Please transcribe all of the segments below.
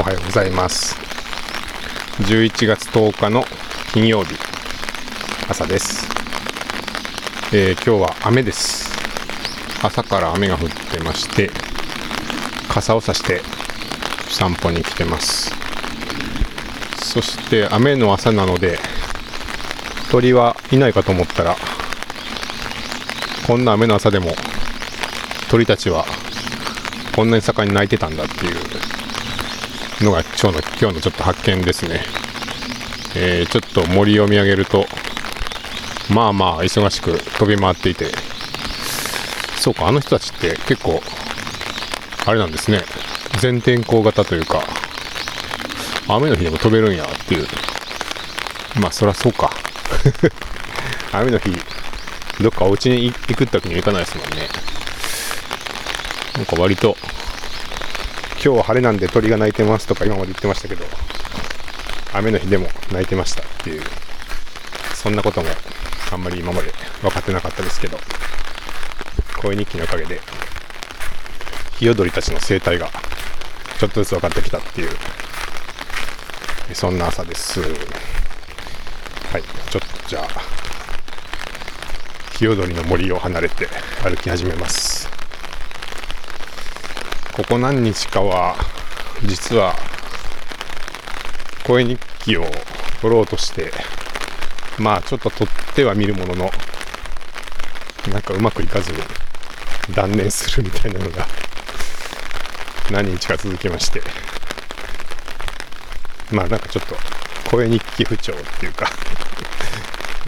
おはようございます。11月10日の金曜日朝です、えー今日は雨です。朝から雨が降ってまして傘を差して散歩に来てます。そして雨の朝なので鳥はいないかと思ったらこんな雨の朝でも鳥たちはこんなに盛んに鳴いてたんだっていう今日の今日のちょっと発見ですね、えーちょっと森を見上げるとまあまあ忙しく飛び回っていて。そうかあの人たちって結構あれなんですね。全天候型というか雨の日でも飛べるんやっていう。まあそりゃそうか。雨の日どっかお家に行くってわけにはいかないですもんね。なんか割と今日は晴れなんで鳥が鳴いてますとか今まで言ってましたけど雨の日でも鳴いてましたっていうそんなこともあんまり今まで分かってなかったですけど声日記のおかげでヒヨドリたちの生態がちょっとずつ分かってきたっていうそんな朝です。はいちょっとじゃあヒヨドリの森を離れて歩き始めます。ここ何日かは実は声日記を撮ろうとしてまあちょっと撮っては見るもののなんかうまくいかずに断念するみたいなのが何日か続きまして。まあなんかちょっと声日記不調っていうか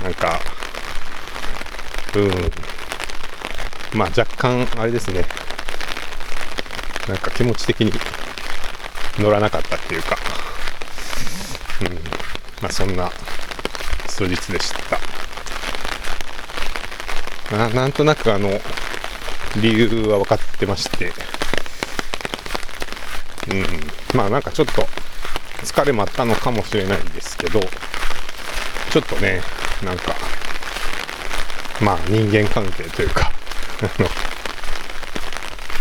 なんかうん。まあ若干あれですね。なんか気持ち的に乗らなかったっていうか、うん、まあそんな数日でした。ななんとなくあの、理由は分かってまして、うん、まあなんかちょっと疲れもあったのかもしれないんですけど、ちょっとね、なんか、まあ人間関係というか、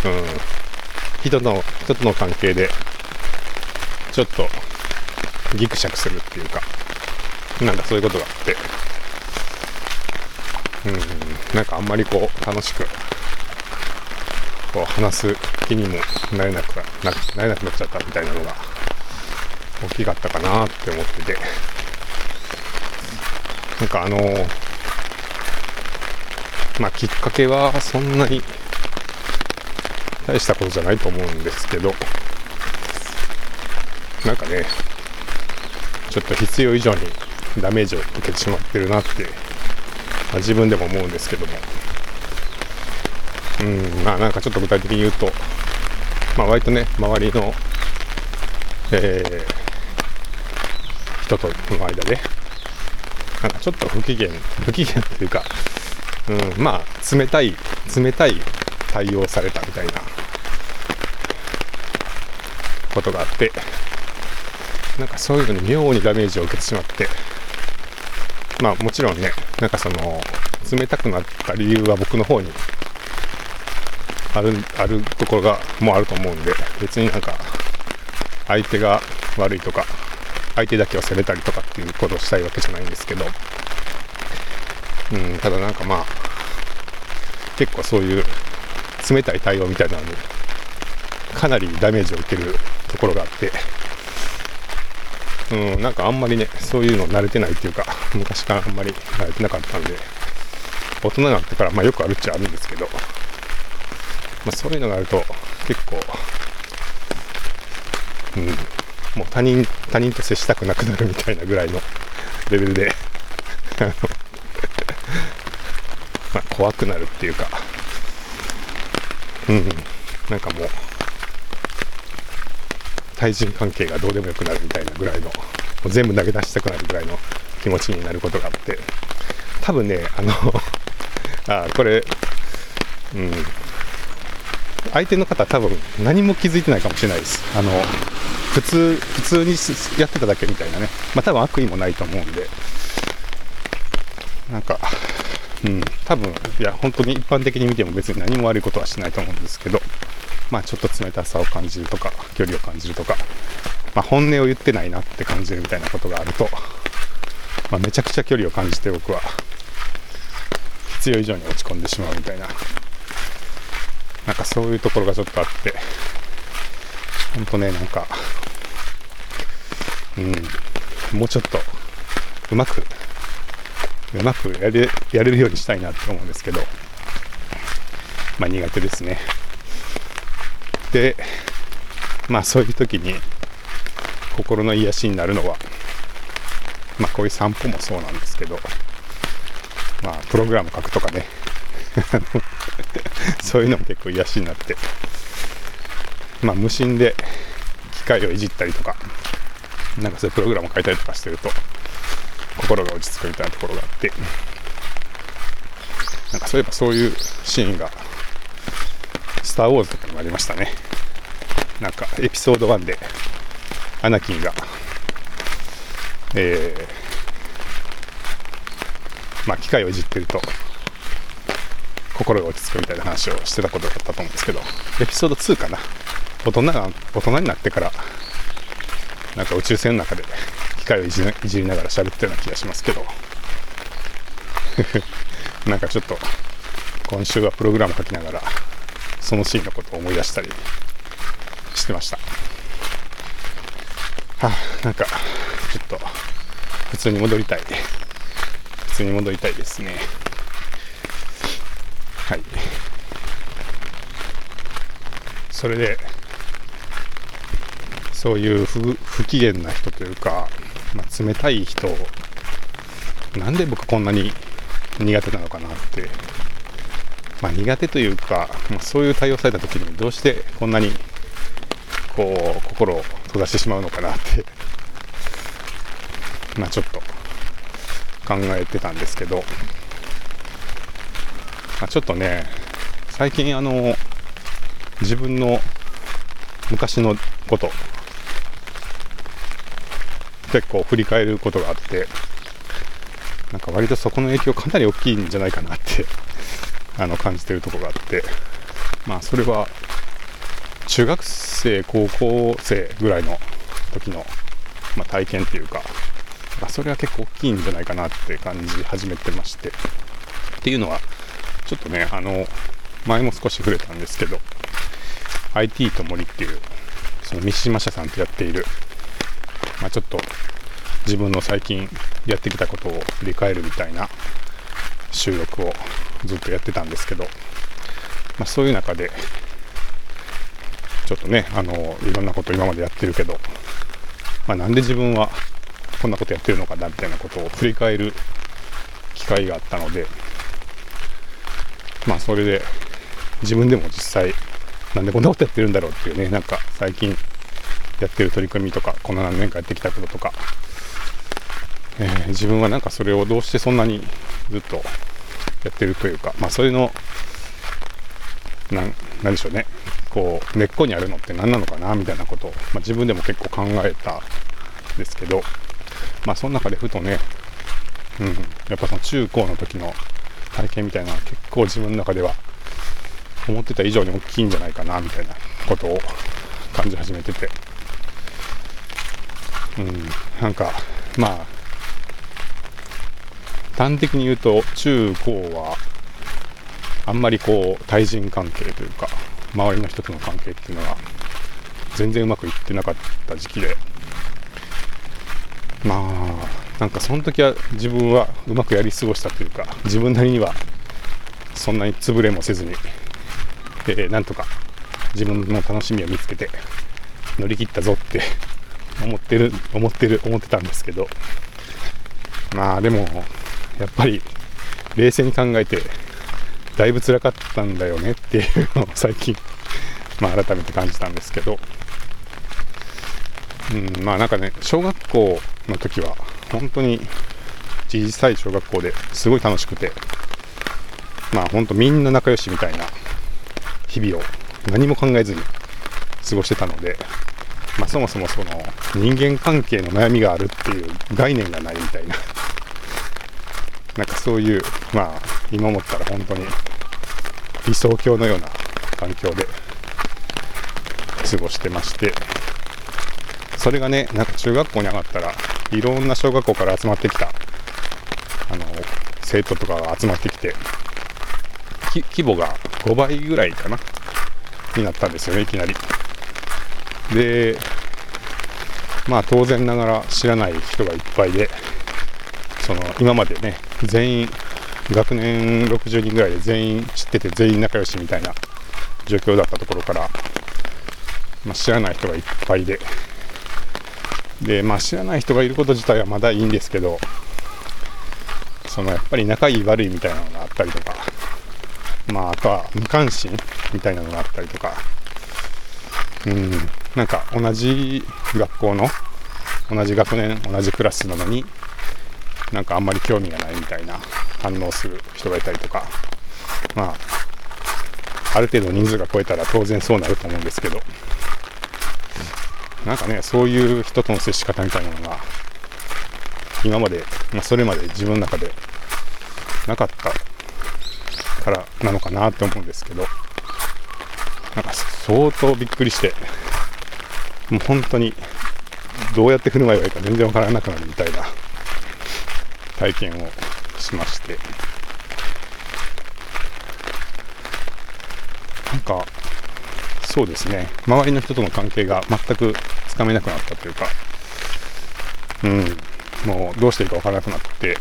うん、人の人との関係でちょっとギクシャクするっていうかなんかそういうことがあって。うん。なんかあんまりこう楽しくこう話す気にもなれなくななれなくなっちゃったみたいなのが大きかったかなって思ってて。なんかあのまあきっかけはそんなに大したことじゃないと思うんですけど。なんかねちょっと必要以上にダメージを受けてしまってるなって、まあ自分でも思うんですけども。うんまあなんかちょっと具体的に言うとまあ割とね周りのえー人との間でなんかちょっと不機嫌不機嫌というかうんまあ冷たい冷たい対応されたみたいなことがあってなんかそういうのに妙にダメージを受けてしまってまあもちろんねなんかその冷たくなった理由は僕の方にあるあるところがもうあると思うんで別になんか相手が悪いとか相手だけを責めたりとかっていうことをしたいわけじゃないんですけどうんただなんかまあ結構そういう冷たい対応みたいなのにかなりダメージを受けるところがあってうんなんかあんまりねそういうの慣れてないっていうか昔からあんまり慣れてなかったんで大人になってからまあよくあるっちゃあるんですけど、まあ、そういうのがあると結構うんもう他人他人と接したくなくなるみたいなぐらいの レベルで まあ怖くなるっていうかうんなんかもう対人関係がどうでもよくなるみたいなぐらいのもう全部投げ出したくなるぐらいの気持ちになることがあって多分ねあのあこれうん。相手の方多分何も気づいてないかもしれないです。あの普通普通にやってただけみたいなね。まあ多分悪意もないと思うんで。なんかうん。多分いや本当に一般的に見ても別に何も悪いことはしないと思うんですけどまあちょっと冷たさを感じるとか距離を感じるとかまあ、本音を言ってないなって感じるみたいなことがあると、まあ、めちゃくちゃ距離を感じて僕は必要以上に落ち込んでしまうみたいななんかそういうところがちょっとあってほんとねなんかうんもうちょっとうまくうまくやれやれるようにしたいなって思うんですけど。まあ苦手ですね。でまあそういう時に心の癒しになるのはまあこういう散歩もそうなんですけどまあプログラム書くとかね。そういうのも結構癒しになって。まあ無心で機械をいじったりとかなんかそういうプログラムを書いたりとかしてると心が落ち着くみたいなところがあって。なんかそういえばそういうシーンがスター・ウォーズとかにもありましたね。なんかエピソード1でアナキンがえー、まあ機械をいじってると心が落ち着くみたいな話をしてたことだったと思うんですけどエピソード2かな。大人が大人になってからなんか宇宙船の中で機械をいじいじりながら喋ったような気がしますけど。なんかちょっと今週はプログラム書きながらそのシーンのことを思い出したりしてました。はあなんかちょっと普通に戻りたい。普通に戻りたいですね。はい。それでそういう不機嫌な人というか、まあ、冷たい人なんで僕こんなに苦手なのかなってまあ、苦手というか、まあ、そういう対応された時にどうしてこんなにこう心を閉ざしてしまうのかなってまあちょっと考えてたんですけど、まあ、ちょっとね最近あの自分の昔のこと結構振り返ることがあってなんか割とそこの影響かなり大きいんじゃないかなって あの感じてるとこがあってまあそれは中学生高校生ぐらいの時の、まあ、体験っていうか、まあ、それは結構大きいんじゃないかなって感じ始めてましてっていうのはちょっとねあの前も少し触れたんですけど IT と森っていうその三島社さんとやっているまあ、ちょっと自分の最近やってきたことを振り返るみたいな収録をずっとやってたんですけど、まあ、そういう中でちょっとねあのいろんなこと今までやってるけど、まあ、なんで自分はこんなことやってるのかなみたいなことを振り返る機会があったのでまあそれで自分でも実際なんでこんなことやってるんだろうっていうねなんか最近やってる取り組みとかこの何年かやってきたこととか、えー、自分はなんかそれをどうしてそんなにずっとやってるというかまあそれのなんなんでしょうね。こう根っこにあるのって何なのかなみたいなことを、まあ、自分でも結構考えたんですけどまあその中でふとね、うん、やっぱその中高の時の体験みたいなのは結構自分の中では思ってた以上に大きいんじゃないかなみたいなことを感じ始めてて。うん、なんかまあ端的に言うと中高はあんまりこう対人関係というか周りの人との関係っていうのが全然うまくいってなかった時期で。まあなんかその時は自分はうまくやり過ごしたというか自分なりにはそんなに潰れもせずに、えー、なんとか自分の楽しみを見つけて乗り切ったぞって思ってる、思ってる、思ってたんですけど、まあでも、やっぱり冷静に考えて、だいぶ辛かったんだよねっていうのを最近、まあ改めて感じたんですけど、うん、まあなんかね、小学校の時は、本当に小さい小学校ですごい楽しくて、まあ本当みんな仲良しみたいな日々を何も考えずに過ごしてたので、まあ、そもそもその人間関係の悩みがあるっていう概念がないみたいな なんかそういうまあ今思ったら本当に理想郷のような環境で過ごしてましてそれがね、なんか中学校に上がったら、いろんな小学校から集まってきた、あの、生徒とかが集まってきて、規模が5倍ぐらいかな、になったんですよね、いきなり。で、まあ当然ながら知らない人がいっぱいで、その今までね、全員、学年60人ぐらいで全員知ってて全員仲良しみたいな状況だったところから、まあ、知らない人がいっぱいで、で、まあ知らない人がいること自体はまだいいんですけど、そのやっぱり仲いい悪いみたいなのがあったりとか、まああとは無関心みたいなのがあったりとか、うん、なんか同じ学校の同じ学年同じクラスなのになんかあんまり興味がないみたいな反応する人がいたりとか。まあある程度人数が超えたら当然そうなると思うんですけど。なんかねそういう人との接し方みたいなのが今まで、まあ、それまで自分の中でなかったからなのかなって思うんですけど。なんか相当びっくりして。もう本当にどうやって振る舞えばいいか全然わからなくなるみたいな体験をしまして。なんかそうですね。周りの人との関係が全くつかめなくなったというかうん。もうどうしていいかわからなくなって。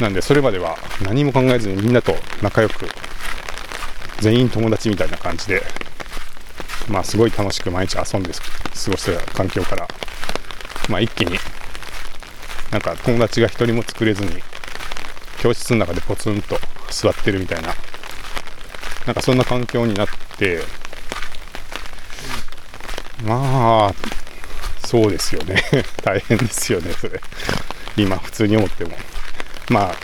なんでそれまでは何も考えずにみんなと仲良く全員友達みたいな感じでまあ、すごい楽しく毎日遊んで過ごしてた環境から、まあ、一気になんか友達が一人も作れずに教室の中でポツンと座ってるみたいななんかそんな環境になってまあそうですよね。大変ですよねそれ。今普通に思っても。まあ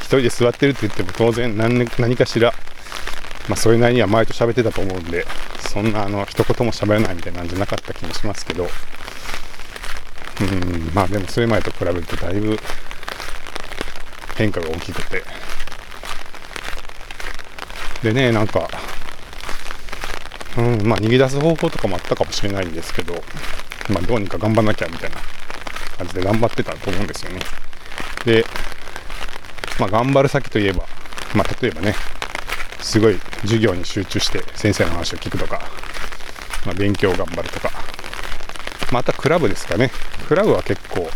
一人で座ってるって言っても当然何何かしらまあ、それなりには前と喋ってたと思うんで、そんなあの一言も喋らないみたいなんじゃなかった気もしますけど、うん、まあでもそれ前と比べるとだいぶ変化が大きくて。でね、なんか、うん、まあ逃げ出す方法とかもあったかもしれないんですけど、まあどうにか頑張んなきゃみたいな感じで頑張ってたと思うんですよね。で、まあ頑張る先といえば、まあ例えばね、すごい授業に集中して先生の話を聞くとか、まあ、勉強を頑張るとか、またクラブですかね。クラブは結構、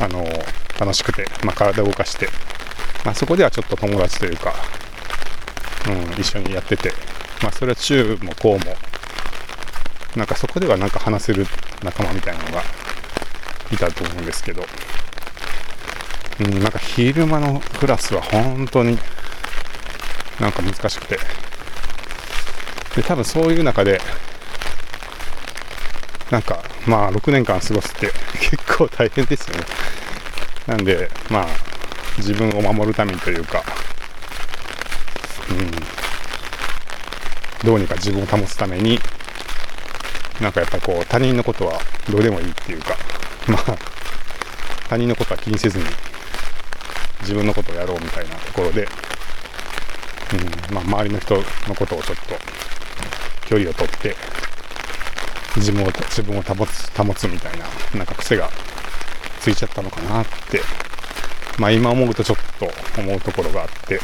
あのー、楽しくて、まあ、体を動かして、まあ、そこではちょっと友達というか、うん、一緒にやってて、まあ、それは中も高も、なんかそこではなんか話せる仲間みたいなのがいたと思うんですけど、うん、なんか昼間のクラスは本当になんか難しくて。で、多分そういう中で、なんか、まあ、6年間過ごすって結構大変ですよね。なんで、まあ、自分を守るためにというか、うん、どうにか自分を保つために、なんかやっぱこう、他人のことはどうでもいいっていうか、まあ、他人のことは気にせずに、自分のことをやろうみたいなところで、うん。まあ、周りの人のことをちょっと距離をとって自分を自分を保つ保つみたいななんか癖がついちゃったのかなって、まあ、今思うとちょっと思うところがあって。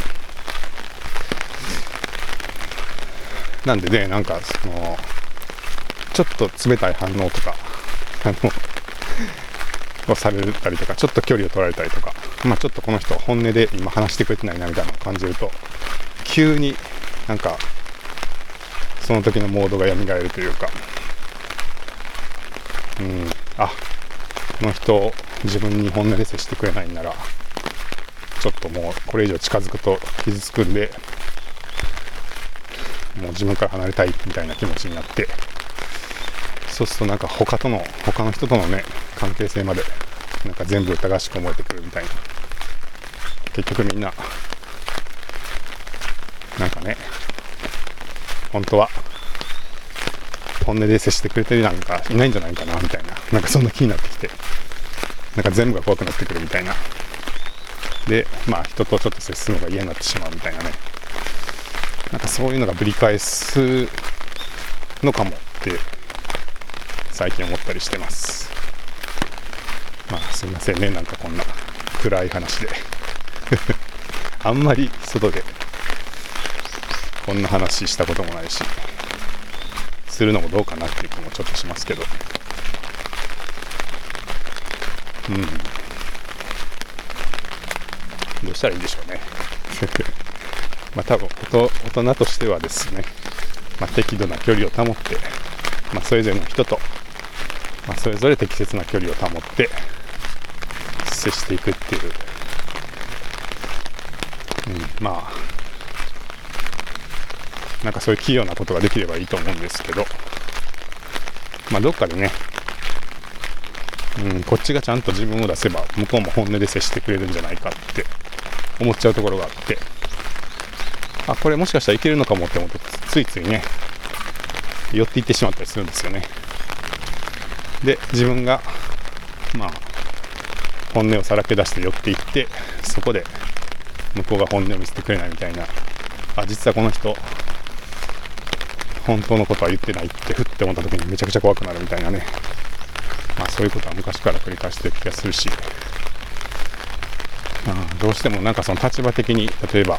なんでねなんかそのちょっと冷たい反応とかあのをされたりとかちょっと距離を取られたりとかまあちょっとこの人本音で今話してくれてないなみたいなのを感じると急になんかその時のモードが蘇るというか。うん。あこの人自分に本音で接してくれないんならちょっともうこれ以上近づくと傷つくんでもう自分から離れたいみたいな気持ちになって。そうするとなんか他との他の人とのね関係性までなんか全部疑わしく思えてくるみたいな。結局みんななんかね、本当は、本音で接してくれてるなんかいないんじゃないかな、みたいな。なんかそんな気になってきて、なんか全部が怖くなってくるみたいな。で、まあ人とちょっと接するのが嫌になってしまうみたいなね。なんかそういうのがぶり返すのかもって最近思ったりしてますまあすいませんねなんかこんな暗い話で あんまり外でこんな話したこともないしするのもどうかなっていう気もちょっとしますけど。うん。どうしたらいいんでしょうね。まあ多分大人としてはですね、まあ、適度な距離を保って、まあ、それぞれの人と、まあ、それぞれ適切な距離を保って接していくっていう、うん、まあなんかそういう器用なことができればいいと思うんですけど、まあ、どっかでね、うん、こっちがちゃんと自分を出せば向こうも本音で接してくれるんじゃないかって。思っちゃうところがあって。あこれもしかしたらいけるのかもって思うとついついね。寄っていってしまったりするんですよね。で自分がまあ本音をさらけ出して寄っていってそこで向こうが本音を見せてくれないみたいな。あ実はこの人本当のことは言ってないってふって思った時にめちゃくちゃ怖くなるみたいなね。まあそういうことは昔から繰り返してる気がするし、まあ、どうしてもなんかその立場的に例えば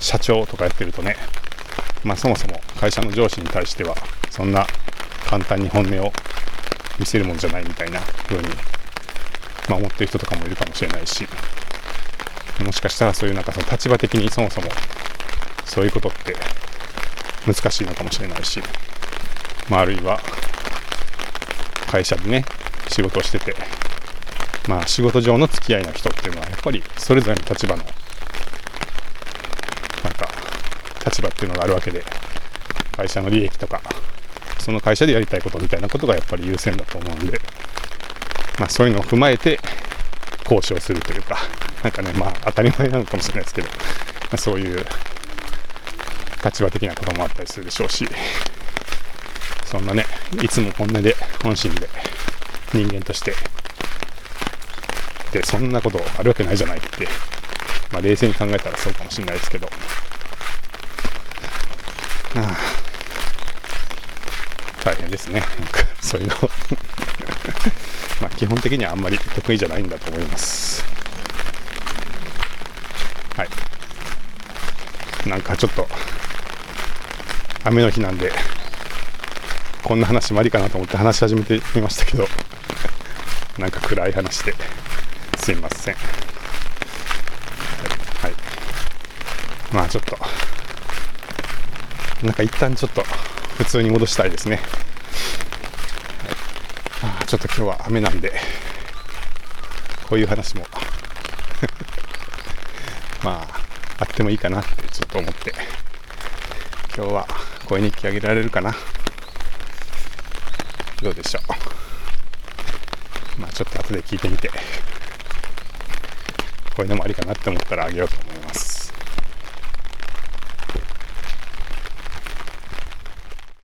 社長とかやってるとねまあそもそも会社の上司に対してはそんな簡単に本音を見せるもんじゃないみたいな風に、まあ、思ってる人とかもいるかもしれないし。もしかしたらそういうなんかその立場的にそもそもそういうことって難しいのかもしれないし、まあ、あるいは会社でね仕事をしててまあ仕事上の付き合いの人っていうのはやっぱりそれぞれの立場のなんか立場っていうのがあるわけで会社の利益とかその会社でやりたいことみたいなことがやっぱり優先だと思うんで、まあ、そういうのを踏まえて交渉するというかなんかねまあ当たり前なのかもしれないですけど、まあ、そういう立場的なこともあったりするでしょうし、そんなね、いつも本音で、本心で、人間として、で、そんなことあるわけないじゃないって、まあ、冷静に考えたらそうかもしれないですけど、ああ大変ですね。なんか、そういうの まあ、基本的にはあんまり得意じゃないんだと思います。はい。なんかちょっと、雨の日なんで、こんな話もありかなと思って話し始めてみましたけど、なんか暗い話ですいません。はい。まあちょっと、なんか一旦ちょっと普通に戻したいですね。あちょっと今日は雨なんで、こういう話も まあ、あってもいいかなってちょっと思って、今日は声日記あげられるかな。どうでしょう。まあちょっと後で聞いてみて。こういうのもありかなって思ったらあげようと。